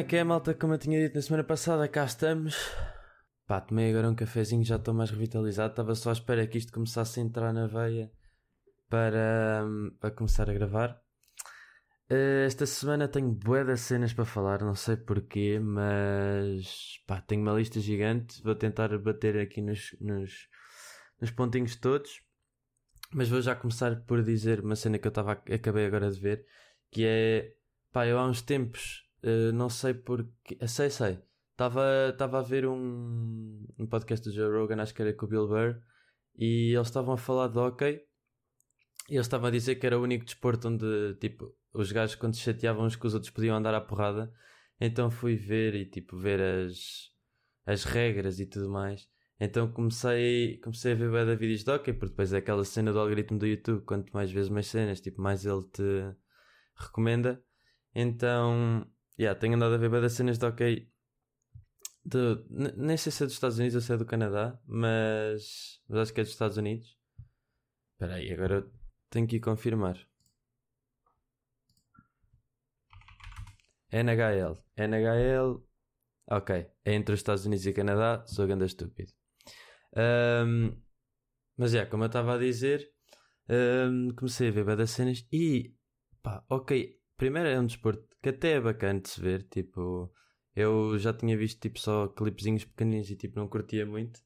é que é, malta? Como eu tinha dito na semana passada, cá estamos. Pá, tomei agora um cafezinho, já estou mais revitalizado. Estava só à espera que isto começasse a entrar na veia para, hum, para começar a gravar. Eh, esta semana tenho bué de cenas para falar, não sei porquê, mas pá, tenho uma lista gigante. Vou tentar bater aqui nos, nos, nos pontinhos todos. Mas vou já começar por dizer uma cena que eu tava, acabei agora de ver, que é pá, eu há uns tempos, eh, não sei porquê, eh, sei, sei, estava a ver um, um podcast do Joe Rogan, acho que era com o Bill Burr, e eles estavam a falar de hockey, e eles estavam a dizer que era o único desporto onde, tipo, os gajos quando se chateavam uns com os outros podiam andar à porrada, então fui ver e, tipo, ver as, as regras e tudo mais. Então comecei, comecei a ver da vídeos de hockey, porque depois é aquela cena do algoritmo do YouTube, quanto mais vezes mais cenas, tipo, mais ele te recomenda. Então, yeah, tenho andado a ver bem das cenas de hockey. De, nem sei se é dos Estados Unidos ou se é do Canadá, mas, mas acho que é dos Estados Unidos. Espera aí, agora tenho que ir confirmar. NHL. NHL. Ok. É entre os Estados Unidos e Canadá. Sou ganda estúpido. Um, mas é, yeah, como eu estava a dizer, um, comecei a ver bem das cenas e pá, ok. Primeiro é um desporto que até é bacana de se ver. Tipo, eu já tinha visto tipo só clipezinhos pequeninos e tipo não curtia muito.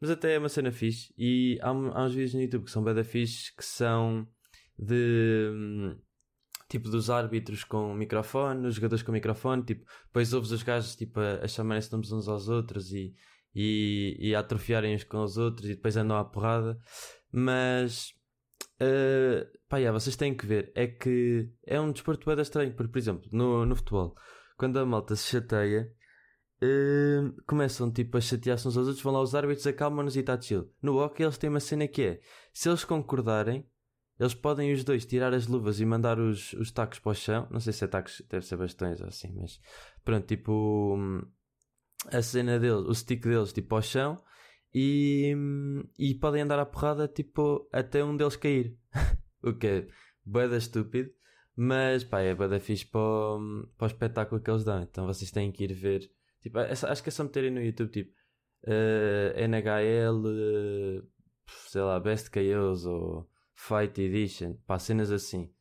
Mas até é uma cena fixe. E há, há uns vídeos no YouTube que são bem fixe que são de tipo dos árbitros com microfone, os jogadores com microfone, tipo, depois ouves os gajos tipo, a, a chamarem-se nomes uns aos outros e, e, e a atrofiarem uns com os outros e depois andam à porrada. Mas uh, pá, yeah, vocês têm que ver, é que é um desporto bem estranho, porque, por exemplo, no, no futebol, quando a malta se chateia, uh, começam tipo a chatear-se uns aos outros, vão lá os árbitros, acalmam-nos e está chill. No hockey eles têm uma cena que é, se eles concordarem, eles podem os dois tirar as luvas e mandar os, os tacos para o chão. Não sei se é tacos, deve ser bastões ou assim, mas pronto, tipo a cena deles, o stick deles, tipo ao chão e, e podem andar à porrada, tipo até um deles cair. o que é boeda estúpido, mas pá, é boeda fixe para o, para o espetáculo que eles dão. Então vocês têm que ir ver. Tipo, acho que é só meterem no YouTube, tipo uh, NHL, uh, sei lá, Best KOs ou Fight Edition, pá, cenas assim.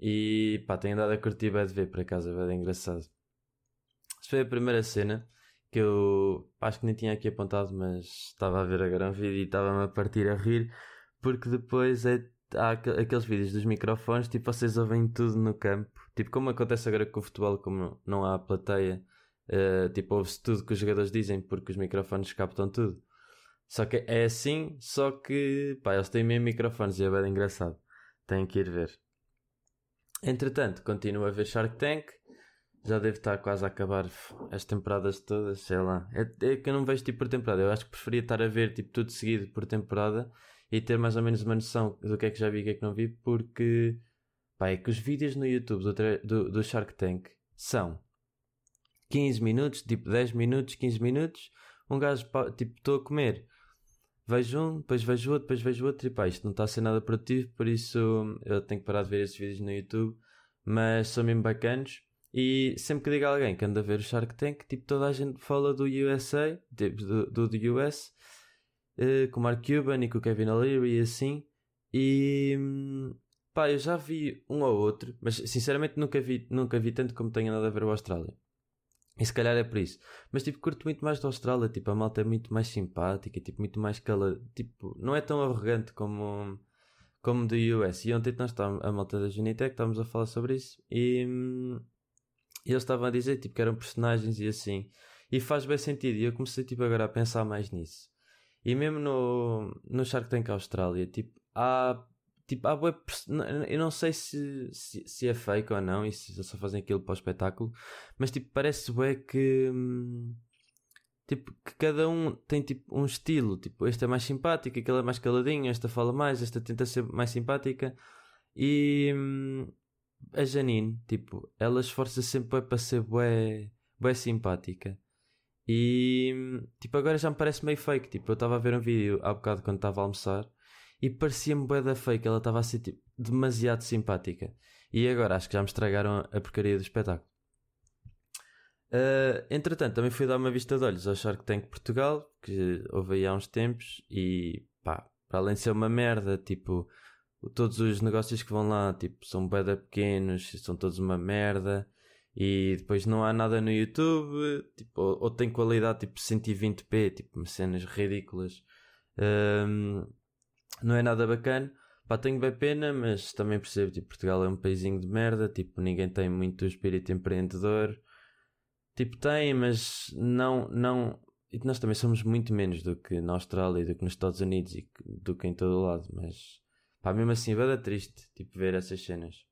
E pá, tenho andado a curtir bem de ver, por acaso, é engraçado. Foi a primeira cena que eu acho que nem tinha aqui apontado, mas estava a ver agora um vídeo e estava-me a partir a rir, porque depois é, há aqueles vídeos dos microfones, tipo, vocês ouvem tudo no campo, tipo, como acontece agora com o futebol, como não há plateia, uh, tipo, ouve-se tudo que os jogadores dizem, porque os microfones captam tudo. Só que é assim, só que pá, eles têm mesmo microfones e é bem engraçado. Têm que ir ver. Entretanto, continuo a ver Shark Tank. Já deve estar quase a acabar as temporadas todas, sei lá. É, é que eu não vejo tipo por temporada. Eu acho que preferia estar a ver tipo tudo seguido por temporada e ter mais ou menos uma noção do que é que já vi e o que é que não vi, porque pá, é que os vídeos no YouTube do, do, do Shark Tank são 15 minutos, tipo 10 minutos, 15 minutos. Um gajo, tipo, estou a comer vejo um, depois vejo outro, depois vejo outro e pá, isto não está a ser nada produtivo, por isso eu tenho que parar de ver esses vídeos no YouTube, mas são mesmo bacanos. E sempre que digo a alguém que anda a ver o Shark Tank, tipo, toda a gente fala do USA, tipo, do, do, US, uh, com o Mark Cuban e com o Kevin O'Leary e assim. E pá, eu já vi um ou outro, mas sinceramente nunca vi, nunca vi tanto como tenho andado a ver o Austrália. E se calhar é por isso. Mas tipo, curto muito mais da Austrália. Tipo, a malta é muito mais simpática, tipo, muito mais cala. Tipo, não é tão arrogante como, como do US. E ontem nós estávamos, a malta da Junitec, estávamos a falar sobre isso. E, e eles estavam a dizer, tipo, que eram personagens e assim. E faz bem sentido. E eu comecei, tipo, agora a pensar mais nisso. E mesmo no, no Shark Tank Austrália, tipo, há tipo, há web, eu não sei se, se, se, é fake ou não, e se só fazem aquilo para o espetáculo, mas tipo, parece bem que hum, tipo, que cada um tem tipo um estilo, tipo, este é mais simpático, aquele é mais caladinho, esta fala mais, esta tenta ser mais simpática, e hum, a Janine, tipo, ela esforça sempre para ser bué, bué simpática. E tipo, agora já me parece meio fake. Tipo, eu estava a ver um vídeo há bocado quando estava a almoçar e parecia-me bué da fake, ela estava a ser tipo, demasiado simpática. E agora acho que já me estragaram a porcaria do espetáculo. Uh, entretanto, também fui dar uma vista de olhos ao Shark Tank Portugal, que houve aí há uns tempos, e pá, para além de ser uma merda, tipo, todos os negócios que vão lá, tipo, são beda pequenos, são todos uma merda, e depois não há nada no YouTube, tipo, ou, ou tem qualidade tipo 120p, tipo, cenas ridículas. Um, não é nada bacana. Pá, tenho bem pena, mas também percebo, tipo, Portugal é um paísinho de merda, tipo, ninguém tem muito espírito empreendedor. Tipo, tem, mas não, não... E nós também somos muito menos do que na Austrália, do que nos Estados Unidos e do que em todo o lado, mas... Pá, mesmo assim, vai dar triste, tipo, ver essas cenas.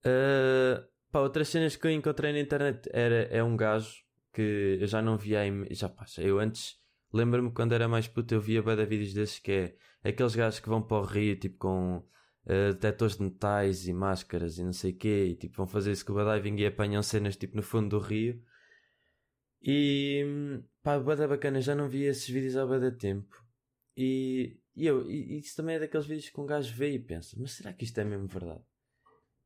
Uh, pá, outras cenas que eu encontrei na internet era, é um gajo que eu já não via aí... Já, pá, eu antes Lembro-me quando era mais puto eu via bada vídeos desses que é aqueles gajos que vão para o rio tipo com uh, detectores de metais e máscaras e não sei o quê e tipo vão fazer scuba diving e apanham cenas tipo no fundo do rio e pá, bada bacana, já não via esses vídeos há bada tempo e, e eu, e, isso também é daqueles vídeos que um gajo vê e pensa, mas será que isto é mesmo verdade?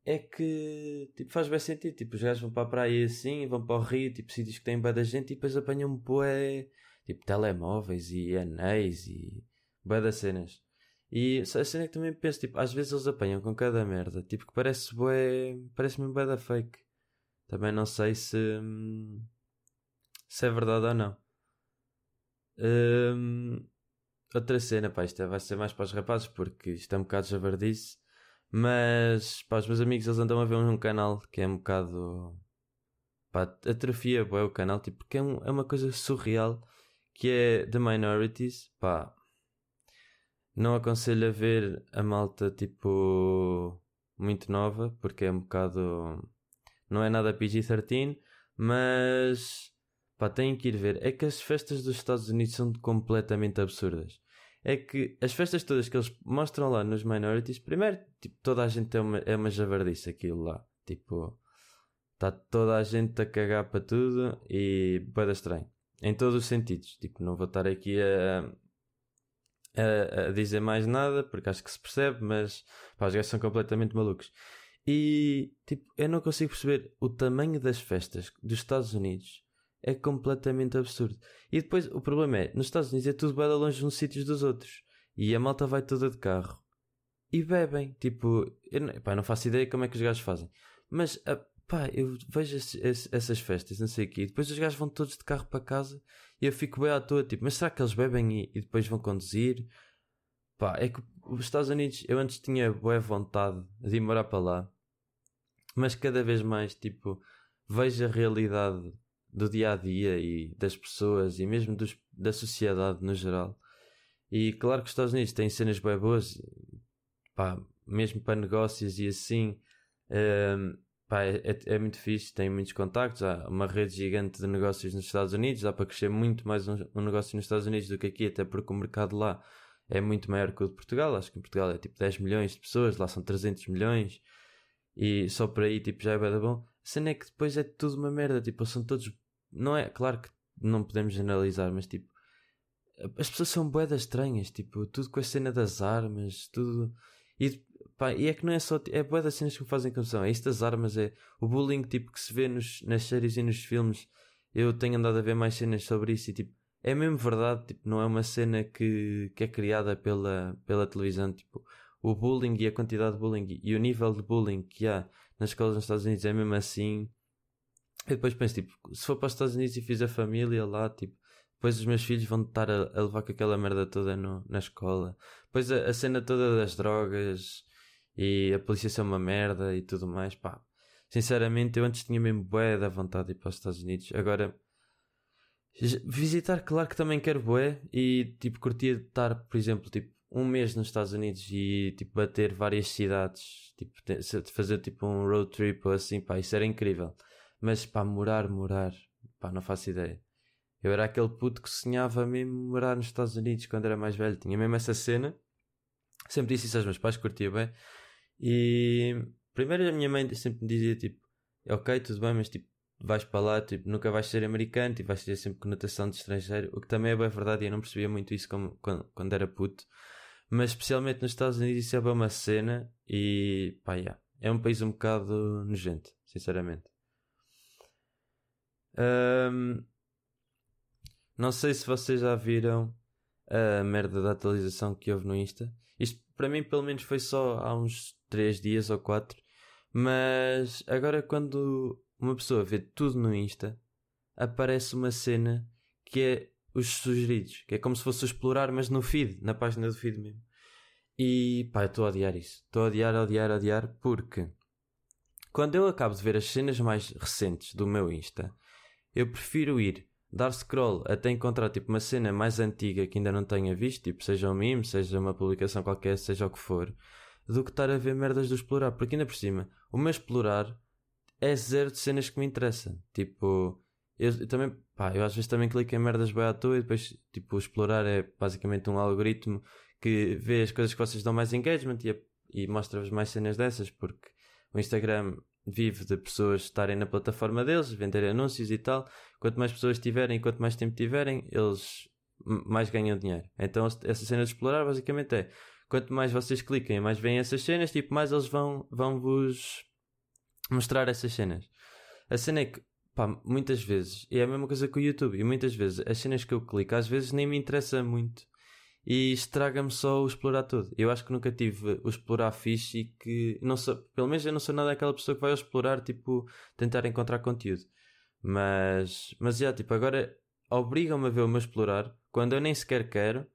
É que tipo, faz bem sentido, tipo, os gajos vão para a praia assim, vão para o rio, tipo, sítios que têm bada gente e depois apanham um poé tipo telemóveis e anéis e bué das cenas. E a cena é que também penso, tipo, às vezes eles apanham com cada merda, tipo, que parece bué, parece-me bué da fake. Também não sei se, se é verdade ou não. Hum, outra cena, pá, isto é, vai ser mais para os rapazes, porque isto é um bocado javardice. Mas, para os meus amigos, eles andam a ver um canal que é um bocado. pá, atrofia, bué, o canal, tipo, porque é, um, é uma coisa surreal que é The Minorities, pá. Não aconselho a ver a malta tipo muito nova, porque é um bocado. Não é nada PG-13, mas pá, têm que ir ver. É que as festas dos Estados Unidos são completamente absurdas. É que as festas todas que eles mostram lá nos Minorities, primeiro, tipo, toda a gente é uma, é uma javardice aquilo lá. Tipo, está toda a gente a cagar para tudo e bada estranho em todos os sentidos. Tipo, não vou estar aqui a, a, a, dizer mais nada, porque acho que se percebe, mas pá, os gajos são completamente malucos. E, tipo, eu não consigo perceber o tamanho das festas dos Estados Unidos. É completamente absurdo. E depois, o problema é, nos Estados Unidos é tudo bem longe uns sítios dos outros. E a malta vai toda de carro. E bebem. Tipo, eu não, pá, não faço ideia como é que os gajos fazem. Mas a, pá, eu vejo essas festas, não sei o quê, depois os gajos vão todos de carro para casa e eu fico bem à toa, tipo, mas será que eles bebem e, e depois vão conduzir? Pá, é que os Estados Unidos, eu antes tinha boa vontade de ir morar para lá, mas cada vez mais, tipo, vejo a realidade do dia a dia e das pessoas e mesmo dos, da sociedade no geral. E claro que os Estados Unidos têm cenas bem boas, pá, mesmo para negócios e assim. Um, pá, é, é, é, muito fixe, tem muitos contactos, há uma rede gigante de negócios nos Estados Unidos, dá para crescer muito mais um, um, negócio nos Estados Unidos do que aqui, até porque o mercado lá é muito maior que o de Portugal, acho que em Portugal é tipo 10 milhões de pessoas, lá são 300 milhões, e só por aí tipo já é bem bom. A cena é que depois é tudo uma merda, tipo, são todos, não é, claro que não podemos generalizar, mas tipo, as pessoas são boedas estranhas, tipo, tudo com a cena das armas, tudo... E Pá, e é que não é só. É boa das cenas que me fazem confusão. É isto das armas, é o bullying tipo, que se vê nos, nas séries e nos filmes. Eu tenho andado a ver mais cenas sobre isso e tipo. É mesmo verdade, tipo, não é uma cena que, que é criada pela, pela televisão. Tipo, o bullying e a quantidade de bullying e o nível de bullying que há nas escolas nos Estados Unidos é mesmo assim. E depois penso, tipo, se for para os Estados Unidos e fizer família lá, tipo, depois os meus filhos vão estar a, a levar com aquela merda toda no, na escola. Depois a, a, cena toda das drogas e a polícia ser uma merda e tudo mais, pá. Sinceramente, eu antes tinha mesmo bué da vontade de ir para os Estados Unidos. Agora, visitar, claro que também quero bué e, tipo, curtia estar, por exemplo, tipo, um mês nos Estados Unidos e, tipo, bater várias cidades, tipo, fazer, tipo, um road trip ou assim, pá, isso era incrível. Mas, pá, morar, morar, pá, não faço ideia. Eu era aquele puto que sonhava mesmo morar nos Estados Unidos quando era mais velho. Tinha mesmo essa cena. Sempre disse isso aos meus pais, curtia bem. E primeiro a minha mãe sempre me dizia tipo, ok, tudo bem, mas tipo, vais para lá, tipo, nunca vais ser americano, tipo, vais ter sempre conotação de estrangeiro, o que também é bem verdade e eu não percebia muito isso como, quando, quando era puto. Mas especialmente nos Estados Unidos isso é bem uma cena e pá, yeah, é um país um bocado nojento, sinceramente. Um, não sei se vocês já viram a merda da atualização que houve no Insta. Isto para mim pelo menos foi só há uns 3 dias ou 4. Mas agora quando uma pessoa vê tudo no Insta, aparece uma cena que é os sugeridos, que é como se fosse explorar, mas no feed, na página do feed mesmo. E pá, estou a odiar isso. Estou a odiar, odiar, odiar, porque quando eu acabo de ver as cenas mais recentes do meu Insta, eu prefiro ir dar scroll até encontrar tipo uma cena mais antiga que ainda não tenha visto, tipo seja um meme, seja uma publicação qualquer, seja o que for, do que estar a ver merdas do explorar, porque ainda por cima, o meu explorar é zero de cenas que me interessam. Tipo, eu também, pá, eu às vezes também clico em merdas bem à toa e depois, tipo, explorar é basicamente um algoritmo que vê as coisas que vocês dão mais engagement e, e mostra-vos mais cenas dessas, porque o Instagram vive de pessoas estarem na plataforma deles, vender anúncios e tal. Quanto mais pessoas tiverem, quanto mais tempo tiverem, eles mais ganham dinheiro. Então essa cena de explorar basicamente é quanto mais vocês cliquem, mais vêm essas cenas, tipo, mais eles vão, vão vos mostrar essas cenas. A cena é que, pá, muitas vezes, e é a mesma coisa com o YouTube, e muitas vezes as cenas que eu clico, às vezes nem me interessa muito e estraga-me só o explorar tudo. Eu acho que nunca tive o explorar fixe e que não sou, pelo menos eu não sou nada aquela pessoa que vai explorar, tipo, tentar encontrar conteúdo. Mas, mas já, tipo, agora obrigam-me a ver o meu explorar quando eu nem sequer quero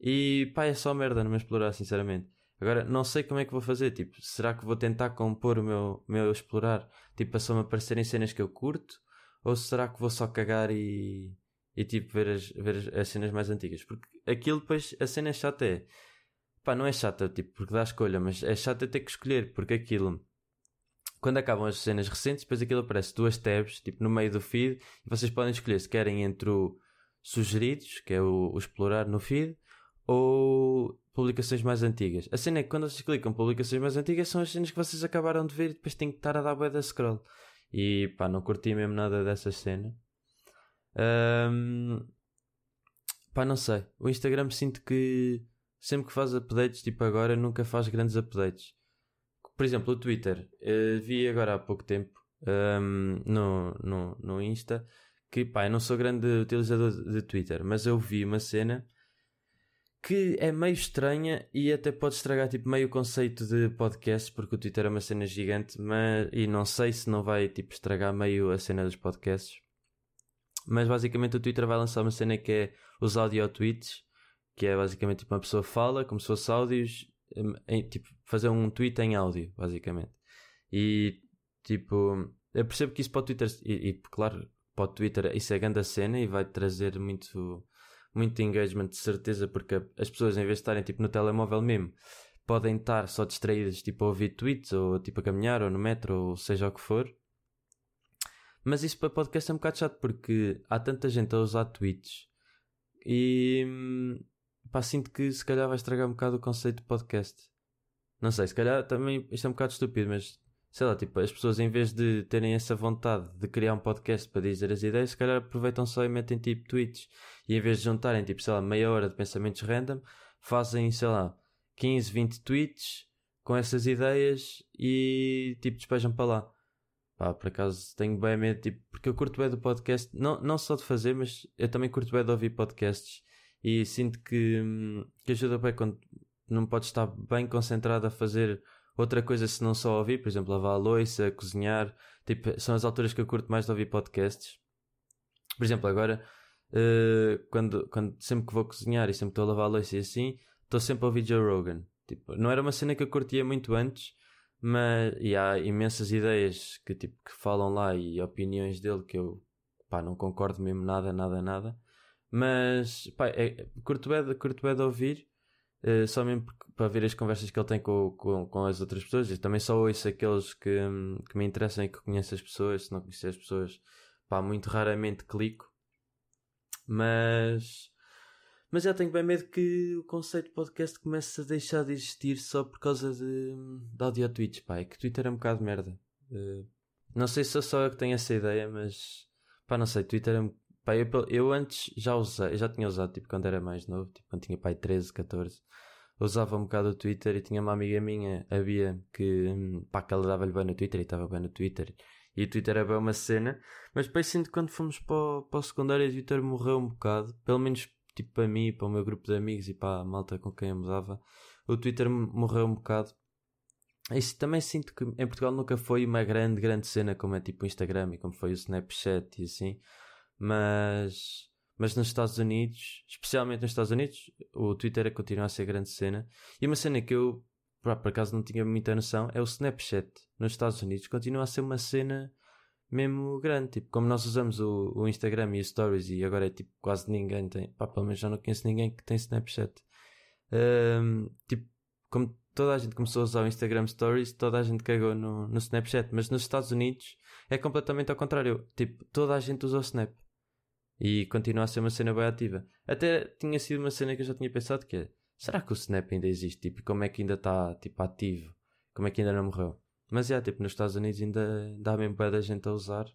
e pá, é só merda no meu explorar, sinceramente. Agora, não sei como é que vou fazer, tipo, será que vou tentar compor o meu, meu explorar, tipo, para só me aparecerem cenas que eu curto? Ou será que vou só cagar e, e tipo ver as, ver as, as, cenas mais antigas. Porque aquilo depois, a cena é chata é. Pá, não é chata, tipo, porque dá escolha, mas é chata ter que escolher, porque aquilo. Quando acabam as cenas recentes, depois aquilo aparece duas tabs, tipo, no meio do feed, e vocês podem escolher se querem entre o sugeridos, que é o, o explorar no feed, ou publicações mais antigas. A cena é que quando vocês clicam publicações mais antigas são as cenas que vocês acabaram de ver e depois têm que estar a dar bué da scroll. E pá, não curti mesmo nada dessa cena. Um, pá, não sei. O Instagram sinto que sempre que faz updates, tipo agora, nunca faz grandes updates. Por exemplo, o Twitter. Uh, vi agora há pouco tempo um, no, no, no Insta que pá, eu não sou grande utilizador de Twitter, mas eu vi uma cena que é meio estranha e até pode estragar tipo meio o conceito de podcast, porque o Twitter é uma cena gigante, mas e não sei se não vai tipo estragar meio a cena dos podcasts. Mas basicamente o Twitter vai lançar uma cena que é os audio tweets, que é basicamente tipo uma pessoa fala como se fosse áudios, em, tipo fazer um tweet em áudio, basicamente. E tipo, eu percebo que isso para o Twitter, e, e claro, para o Twitter isso é grande a cena e vai trazer muito, muito engagement de certeza, porque as pessoas em vez de estarem tipo no telemóvel mesmo, podem estar só distraídas tipo a ouvir tweets ou tipo a caminhar ou no metro ou seja o que for mas isso para podcast é um bocado chato porque há tanta gente a usar tweets e pá, sinto que se calhar vai estragar um bocado o conceito de podcast. Não sei, se calhar também isto é um bocado estúpido, mas sei lá, tipo, as pessoas em vez de terem essa vontade de criar um podcast para dizer as ideias, se calhar aproveitam só e metem tipo tweets e em vez de juntarem tipo, sei lá, meia hora de pensamentos random, fazem, sei lá, 15, 20 tweets com essas ideias e tipo despejam para lá. Pá, por acaso tenho bem medo, tipo, porque eu curto bem do podcast, não, não só de fazer, mas eu também curto bem de ouvir podcasts e sinto que, hum, que ajuda bem quando não podes estar bem concentrado a fazer outra coisa se não só ouvir, por exemplo, lavar a louça, cozinhar, tipo, são as alturas que eu curto mais de ouvir podcasts. Por exemplo, agora, uh, quando, quando, sempre que vou cozinhar e sempre estou a lavar a louça e assim, estou sempre a ouvir Joe Rogan. Tipo, não era uma cena que eu curtia muito antes, mas e há imensas ideias que, tipo, que falam lá e opiniões dele que eu pá, não concordo mesmo nada, nada, nada. Mas pá, é, curto bem curto bem de ouvir, uh, só mesmo para ver as conversas que ele tem com, com, com as outras pessoas. E também só ouço aqueles que, que me interessam e que conheço as pessoas. Se não conhecer as pessoas, pá, muito raramente clico. Mas mas já tenho bem medo que o conceito de podcast comece a deixar de existir só por causa de, de audio tweets, pá. É que Twitter é um bocado merda. Uh, não sei se sou só eu que tenho essa ideia, mas pá, não sei. Twitter é. Pá, eu, eu antes já usei, já tinha usado, tipo, quando era mais novo, tipo, quando tinha pai 13, 14. Usava um bocado o Twitter e tinha uma amiga minha, a Bia, que, pá, que ela dava-lhe bem no Twitter e estava bem no Twitter E o Twitter é bem uma cena. Mas depois sinto que quando fomos para o, para o secundário, o Twitter morreu um bocado. Pelo menos tipo para mim, para o meu grupo de amigos e para a malta com quem eu mudava. O Twitter morreu um bocado. Isso também sinto que em Portugal nunca foi uma grande, grande cena como é tipo o Instagram e como foi o Snapchat e assim. Mas, mas nos Estados Unidos, especialmente nos Estados Unidos, o Twitter continua a ser grande cena. E uma cena que eu, por acaso, não tinha muita noção é o Snapchat. Nos Estados Unidos continua a ser uma cena mesmo grande. Tipo, como nós usamos o, o Instagram e os Stories e agora é tipo quase ninguém tem. Pá, pelo menos já não conheço ninguém que tem Snapchat. Um, tipo, como toda a gente começou a usar o Instagram Stories, toda a gente cagou no, no Snapchat. Mas nos Estados Unidos é completamente ao contrário. Tipo, toda a gente usa o Snap. E continua a ser uma cena bem ativa. Até tinha sido uma cena que eu já tinha pensado que é, será que o Snap ainda existe? Tipo, como é que ainda está tipo, ativo? Como é que ainda não morreu? Mas é, tipo, nos Estados Unidos ainda dá bem bem da gente a usar.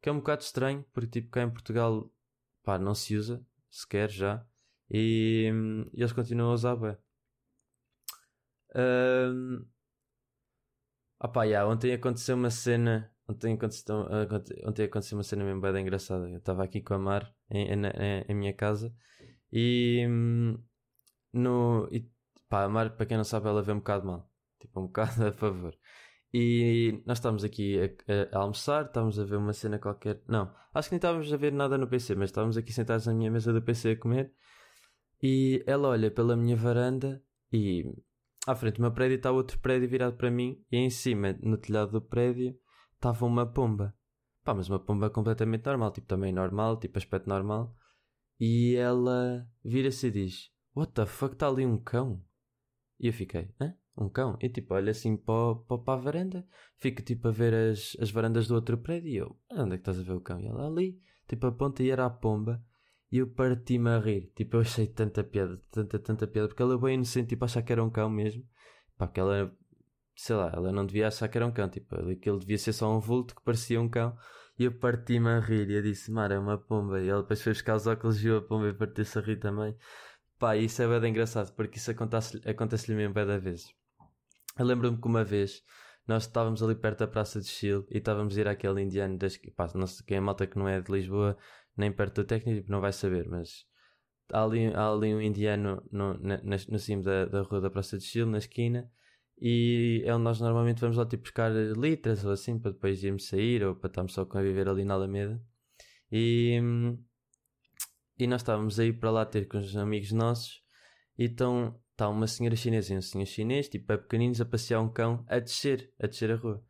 Que é um bocado estranho, porque tipo, cá em Portugal, pá, não se usa, sequer já. E, e eles continuam a usar bem. Um, Opa, yeah, ontem aconteceu uma cena. Ontem aconteceu, ontem aconteceu uma cena mesmo bem engraçada. Eu estava aqui com a Mar em, em, em minha casa e, no, e pá, a Mar, para quem não sabe, ela vê um bocado mal. Tipo, um bocado a favor. E nós estávamos aqui a, a, almoçar, estávamos a ver uma cena qualquer. Não, acho que nem estávamos a ver nada no PC, mas estávamos aqui sentados na minha mesa do PC a comer. E ela olha pela minha varanda e à frente do meu prédio está outro prédio virado para mim e em cima, no telhado do prédio, estava uma pomba. Pá, mas uma pomba completamente normal, tipo também normal, tipo aspecto normal. E ela vira-se e diz: What the fuck, está ali um cão? E eu fiquei: Hã? Um cão? E tipo, olha assim para, para, a varanda, fica tipo a ver as, as varandas do outro prédio. E eu: Onde é que estás a ver o cão? E ela ali, tipo a ponta e era a pomba. E eu parti-me a rir. Tipo, eu achei tanta piada, tanta, tanta piada. Porque ela é bem inocente, tipo, achar que era um cão mesmo. Pá, porque ela, sei lá, ela não devia achar que era um cão. Tipo, aquilo devia ser só um vulto que parecia um cão. E eu parti-me a rir. E eu disse, Mara, é uma pomba. E ela depois foi buscar os óculos viu a pomba e partiu-se a rir também. Pá, isso é bem engraçado, porque isso acontece-lhe acontece mesmo bem da vez. Eu lembro-me que uma vez nós estávamos ali perto da Praça de Chile e estávamos a ir àquele indiano das, pá, não sei quem é malta que não é de Lisboa nem perto do técnico, tipo, não vai saber, mas há ali, há ali um indiano no, na, no cimo da, da rua da Praça de Chile, na esquina, e é onde nós normalmente vamos lá tipo buscar litras ou assim, para depois irmos sair ou para estarmos só a viver ali na Alameda. E, e nós estávamos aí para lá ter com os amigos nossos, e então está uma senhora chinesa e um senhor chinês, tipo, é pequeninos, a passear um cão a descer, a descer a rua.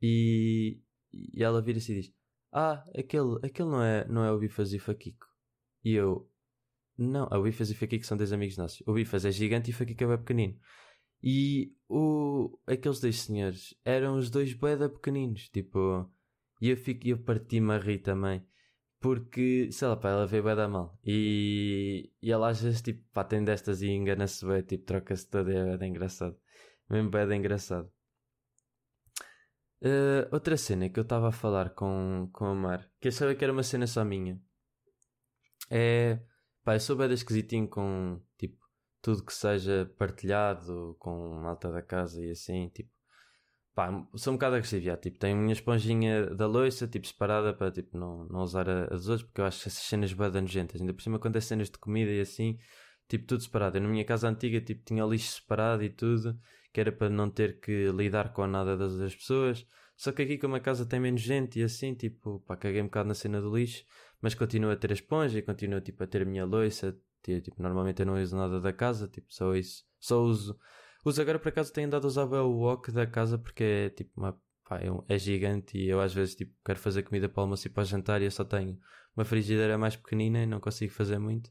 E, e ela vira-se e diz: ah, aquele, aquele não é, não é o Bifas e Fakiko. E eu, não, o Bifas e Fakiko são dois amigos nossos. O Bifas é gigante e o Fakiko é pequenino. E o, aqueles dois senhores eram os dois boeda pequeninos, tipo, e eu, fico, eu parti-me a rir também. Porque, sei lá, pá, ela veio da mal. E, e ela às vezes, tipo, pá, tem destas e engana-se bem, tipo, troca-se toda, é bem engraçado. Mesmo bem engraçado. Uh, outra cena que eu estava a falar com, com a Mar, que achava que era uma cena só minha, é. Pá, eu sou bem esquisitinho com, tipo, tudo que seja partilhado com malta da casa e assim, tipo. Pá, sou um bocado agressivo, já, tipo, tenho a minha esponjinha da loiça, tipo, separada para, tipo, não, não usar as outras, porque eu acho essas cenas bem nojentas. Ainda por cima, quando é cenas de comida e assim, tipo, tudo separado. Eu, na minha casa antiga, tipo, tinha lixo separado e tudo que era para não ter que lidar com nada das outras pessoas. Só que aqui, como a casa tem menos gente e assim, tipo, pá, caguei um bocado na cena do lixo, mas continuo a ter a esponja e continuo tipo, a ter a minha loiça. Tipo, normalmente eu não uso nada da casa, tipo, só isso. Só uso. Uso agora por acaso tenho andado a usar o wok da casa porque é tipo uma, pá, é, é, gigante e eu às vezes tipo, quero fazer comida para almoço e para jantar e eu só tenho uma frigideira mais pequenina e não consigo fazer muito.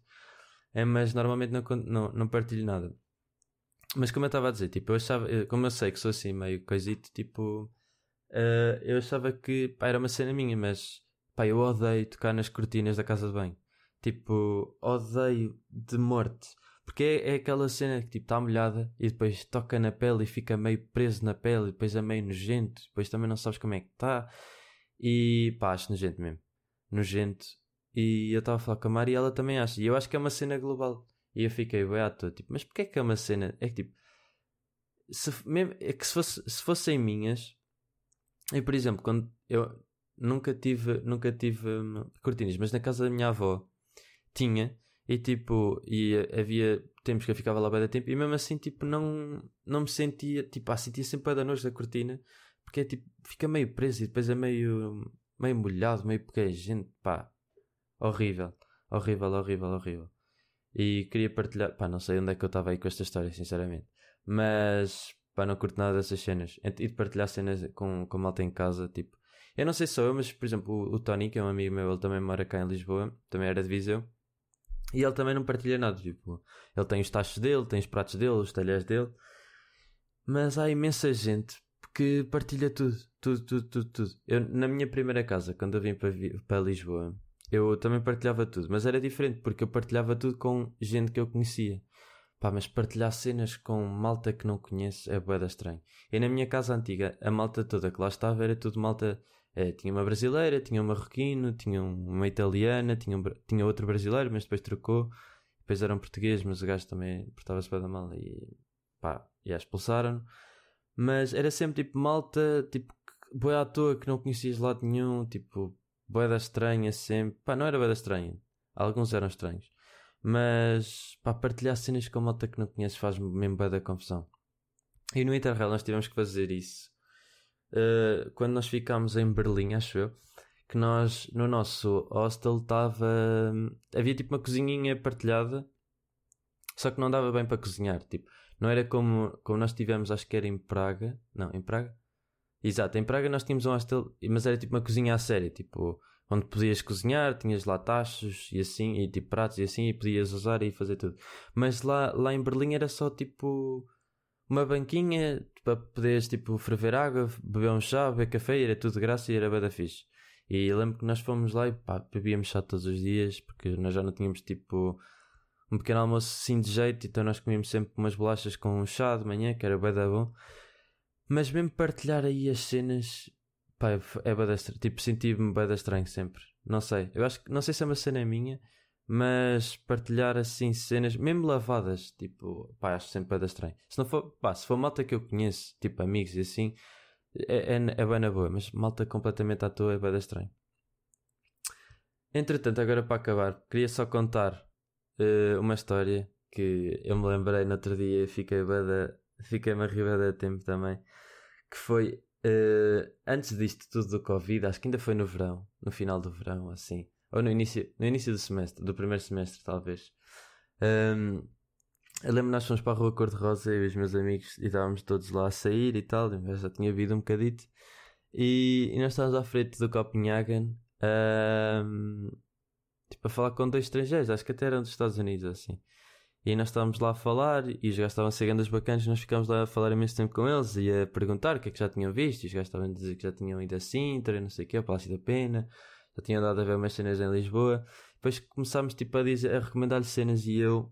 É, mas normalmente não, não, não partilho nada. Mas como eu estava a dizer, tipo, eu achava, como eu sei que sou assim meio coisito, tipo, uh, eu achava que pá, era uma cena minha, mas pá, eu odeio tocar nas cortinas da casa de banho. Tipo, odeio de morte. Porque é, é aquela cena que tipo está molhada e depois toca na pele e fica meio preso na pele e depois é meio nojento, depois também não sabes como é que está. E pá, acho nojento mesmo. Nojento. E eu estava a falar com a Mari e ela também acha. E eu acho que é uma cena global. E eu fiquei bem à toa, tipo, mas porquê é que é uma cena? É que tipo, se, mesmo, é que se, fosse, se fossem minhas, E por exemplo, quando eu nunca tive, nunca tive hum, cortinas, mas na casa da minha avó tinha, e tipo, e havia tempos que eu ficava lá bem da tempo, e mesmo assim, tipo, não, não me sentia, tipo, ah, sentia sempre da noite da cortina, porque é tipo, fica meio preso e depois é meio, meio molhado, meio é gente, pá, horrível, horrível, horrível, horrível. E queria partilhar, pá, não sei onde é que eu estava aí com esta história, sinceramente, mas, pá, não curto nada dessas cenas, e de partilhar cenas com, com malta em casa, tipo, eu não sei só eu, mas por exemplo, o, o Tony, que é um amigo meu, ele também mora cá em Lisboa, também era de Viseu. E ele também não partilha nada, tipo, ele tem os tachos dele, tem os pratos dele, os talheres dele. Mas há imensa gente que partilha tudo, tudo, tudo, tudo, tudo. Eu, na minha primeira casa, quando eu vim para, para Lisboa, eu também partilhava tudo, mas era diferente porque eu partilhava tudo com gente que eu conhecia. Pá, mas partilhar cenas com malta que não conheço é boeda estranho. E na minha casa antiga, a malta toda que lá estava era tudo malta é, tinha uma brasileira, tinha um marroquino, tinha uma italiana, tinha, um, tinha outro brasileiro, mas depois trocou. Depois eram portugueses, mas o gajo também portava-se bem da mal e pá, e expulsaram. Mas era sempre tipo malta, tipo, boa à toa que não conhecias de lado nenhum, tipo, boeda estranha sempre. Pá, não era boeda estranha. Alguns eram estranhos. Mas, pá, partilhar cenas com malta que não conheces faz mesmo boeda confusão. E no Interrail nós tivemos que fazer isso uh, quando nós ficámos em Berlim, acho eu, que nós no nosso hostel estava. havia tipo uma cozinhinha partilhada, só que não dava bem para cozinhar. Tipo, não era como, como nós tivemos, acho que era em Praga. Não, em Praga? Exato, em Praga nós tínhamos um hostel, mas era tipo uma cozinha a sério, tipo, onde podias cozinhar, tinhas lá tachos e assim, e tipo pratos e assim, e podias usar e fazer tudo. Mas lá, lá em Berlim era só tipo uma banquinha para poderes tipo ferver água, beber um chá, beber café, era tudo de graça e era bem da fixe. E lembro que nós fomos lá e pá, bebíamos chá todos os dias porque nós já não tínhamos tipo um pequeno almoço assim de jeito, então nós comíamos sempre umas bolachas com um chá de manhã, que era bem da bom. Mas mesmo partilhar aí as cenas, pá, é bem da estranho. Tipo, senti-me bem da estranho sempre. Não sei, eu acho que, não sei se é uma cena minha, mas partilhar assim cenas, mesmo lavadas, tipo, pá, acho sempre é estranho. Se não for, pá, se for malta que eu conheço, tipo amigos e assim, é, é, é bem na boa, mas malta completamente à toa é bem estranho. Entretanto, agora para acabar, queria só contar uh, uma história que eu me lembrei no outro dia e fiquei bada, fiquei-me a rir a tempo também, que foi uh, antes disto tudo do Covid, acho que ainda foi no verão, no final do verão, assim ou no início, no início do semestre, do primeiro semestre, talvez. Um, eu lembro nós fomos para a rua Cor-de-Rosa e os meus amigos e estávamos todos lá a sair e tal, eu já tinha havido um bocadito. E, e nós estávamos à frente do Copenhagen um, tipo, a falar com dois estrangeiros, acho que até eram dos Estados Unidos assim. E nós estávamos lá a falar e os gajos estavam a ser grandes bacanas nós ficámos lá a falar imenso tempo com eles e a perguntar o que é que já tinham visto. E os gajos estavam a dizer que já tinham ido assim, não sei o que, a Palácio da Pena já tinha andado a ver umas cenas em Lisboa. Depois começámos tipo, a, dizer, a recomendar-lhe cenas e eu,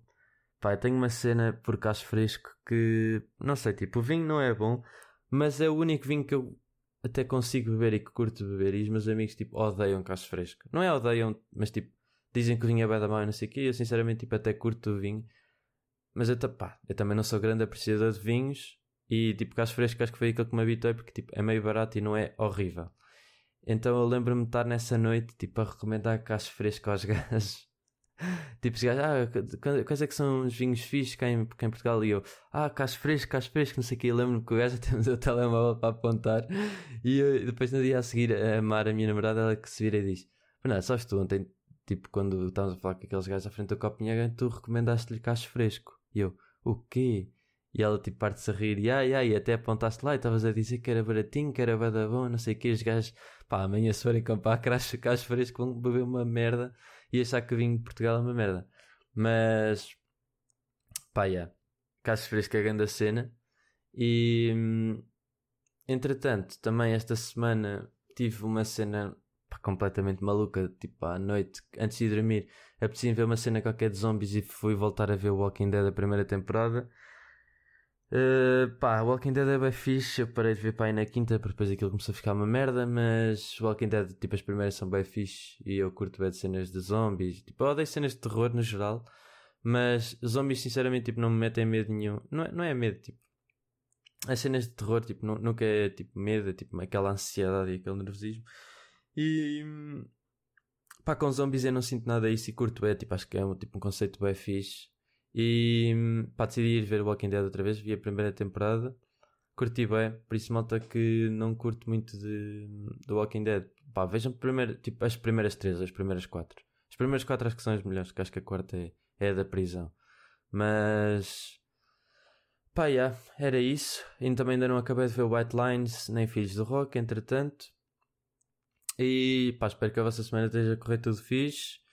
pá, tenho uma cena por caso fresco que, não sei, tipo, o vinho não é bom, mas é o único vinho que eu até consigo beber e que curto beber. E os meus amigos, tipo, odeiam cacho fresco. Não é odeiam, mas tipo, dizem que o vinho é bem da mão não sei o quê. Eu, sinceramente, tipo, até curto o vinho. Mas eu, pá, eu também não sou grande apreciador de vinhos. E tipo, cacho fresco acho que foi aquilo que me habituei porque tipo, é meio barato e não é horrível. Então eu lembro-me de estar nessa noite, tipo, a recomendar cacho fresco aos gajos. tipo, os gajos, ah, quais é que são os vinhos fixos cá em, cá em Portugal? E eu, ah, cacho fresco, cacho fresco, não sei o. Eu lembro-me que o gajo até me deu o telemóvel para apontar. E eu, depois no dia a seguir, a Mara, a minha namorada, ela que se vira e diz: Não, sabes tu, ontem, tipo, quando estávamos a falar com aqueles gajos à frente do Copenhagen, tu recomendaste-lhe cacho fresco. E eu, o quê? E ela tipo parte-se a rir, e ai ai, até apontaste lá e estavas a dizer que era baratinho, que era bada bom, não sei o que, os gajos, pá, amanhã se forem comprar crash, crash fresco vão beber uma merda e achar que vinho de Portugal é uma merda. Mas, pá, yeah, cacho fresco é a grande cena. E, hum, entretanto, também esta semana tive uma cena pá, completamente maluca, tipo à noite, antes de dormir, apetecia ver uma cena qualquer de zombies e fui voltar a ver o Walking Dead a primeira temporada. Uh, pá, Walking Dead é bem fixe. Eu parei de ver pá, aí na quinta, porque depois aquilo começou a ficar uma merda. Mas Walking Dead, tipo, as primeiras são bem fixe. E eu curto bem de cenas de zombies. Tipo, eu odeio cenas de terror no geral. Mas zombies, sinceramente, tipo, não me metem medo nenhum. Não é, não é medo, tipo. as cenas de terror, tipo, nu- nunca é tipo medo, é tipo aquela ansiedade e aquele nervosismo. E pá, com zombies eu não sinto nada disso e curto é, tipo, acho que é um, tipo, um conceito bem fixe. E pá, decidi ir ver o Walking Dead outra vez, vi a primeira temporada, curti bem, por isso malta que não curto muito de, do Walking Dead, pá, vejam primeiro, tipo, as primeiras três, as primeiras quatro. As primeiras quatro acho que são as melhores, que acho que a quarta é, é da prisão. Mas pá, yeah, era isso. Ainda também ainda não acabei de ver White Lines nem Filhos do Rock, entretanto. E pá, espero que a vossa semana esteja a correr tudo fixe.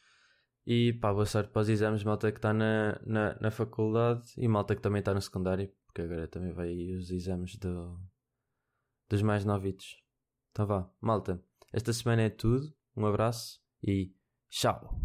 E pá, boa sorte para os exames, malta que está na, na, na faculdade e malta que também está no secundário, porque agora também vai aí os exames do, dos mais novitos. Então vá, malta, esta semana é tudo. Um abraço e tchau!